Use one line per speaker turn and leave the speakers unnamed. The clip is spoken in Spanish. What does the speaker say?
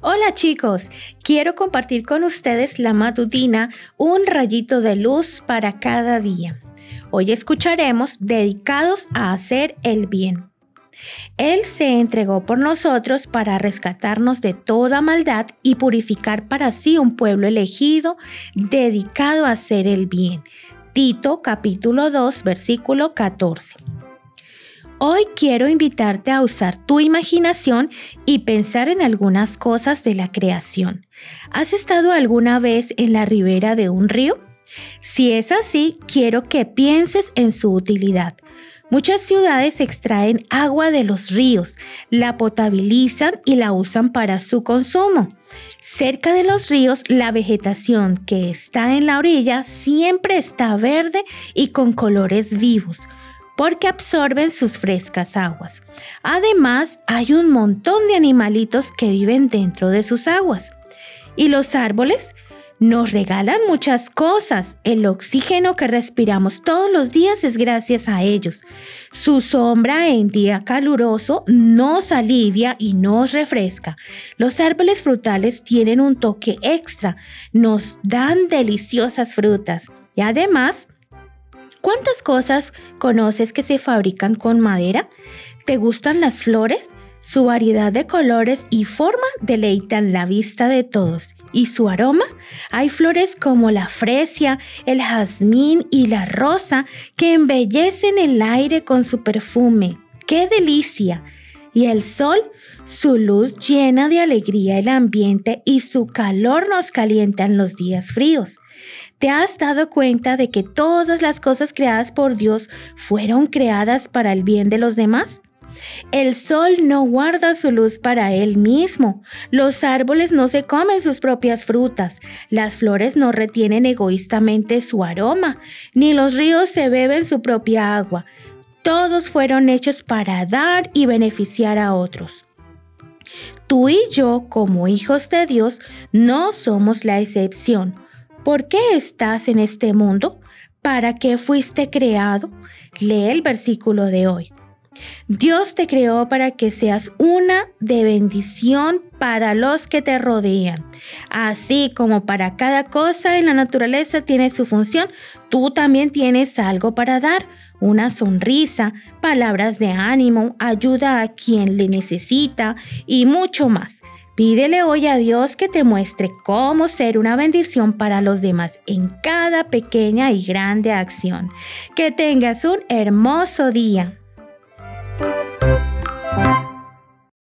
Hola chicos, quiero compartir con ustedes la matutina Un rayito de luz para cada día. Hoy escucharemos dedicados a hacer el bien. Él se entregó por nosotros para rescatarnos de toda maldad y purificar para sí un pueblo elegido dedicado a hacer el bien. Tito capítulo 2 versículo 14. Hoy quiero invitarte a usar tu imaginación y pensar en algunas cosas de la creación. ¿Has estado alguna vez en la ribera de un río? Si es así, quiero que pienses en su utilidad. Muchas ciudades extraen agua de los ríos, la potabilizan y la usan para su consumo. Cerca de los ríos, la vegetación que está en la orilla siempre está verde y con colores vivos porque absorben sus frescas aguas. Además, hay un montón de animalitos que viven dentro de sus aguas. Y los árboles nos regalan muchas cosas. El oxígeno que respiramos todos los días es gracias a ellos. Su sombra en día caluroso nos alivia y nos refresca. Los árboles frutales tienen un toque extra. Nos dan deliciosas frutas. Y además, ¿Cuántas cosas conoces que se fabrican con madera? ¿Te gustan las flores? Su variedad de colores y forma deleitan la vista de todos. ¿Y su aroma? Hay flores como la fresia, el jazmín y la rosa que embellecen el aire con su perfume. ¡Qué delicia! Y el sol, su luz llena de alegría el ambiente y su calor nos calienta en los días fríos. ¿Te has dado cuenta de que todas las cosas creadas por Dios fueron creadas para el bien de los demás? El sol no guarda su luz para él mismo. Los árboles no se comen sus propias frutas. Las flores no retienen egoístamente su aroma, ni los ríos se beben su propia agua. Todos fueron hechos para dar y beneficiar a otros. Tú y yo, como hijos de Dios, no somos la excepción. ¿Por qué estás en este mundo? ¿Para qué fuiste creado? Lee el versículo de hoy. Dios te creó para que seas una de bendición para los que te rodean. Así como para cada cosa en la naturaleza tiene su función, tú también tienes algo para dar. Una sonrisa, palabras de ánimo, ayuda a quien le necesita y mucho más. Pídele hoy a Dios que te muestre cómo ser una bendición para los demás en cada pequeña y grande acción. Que tengas un hermoso día.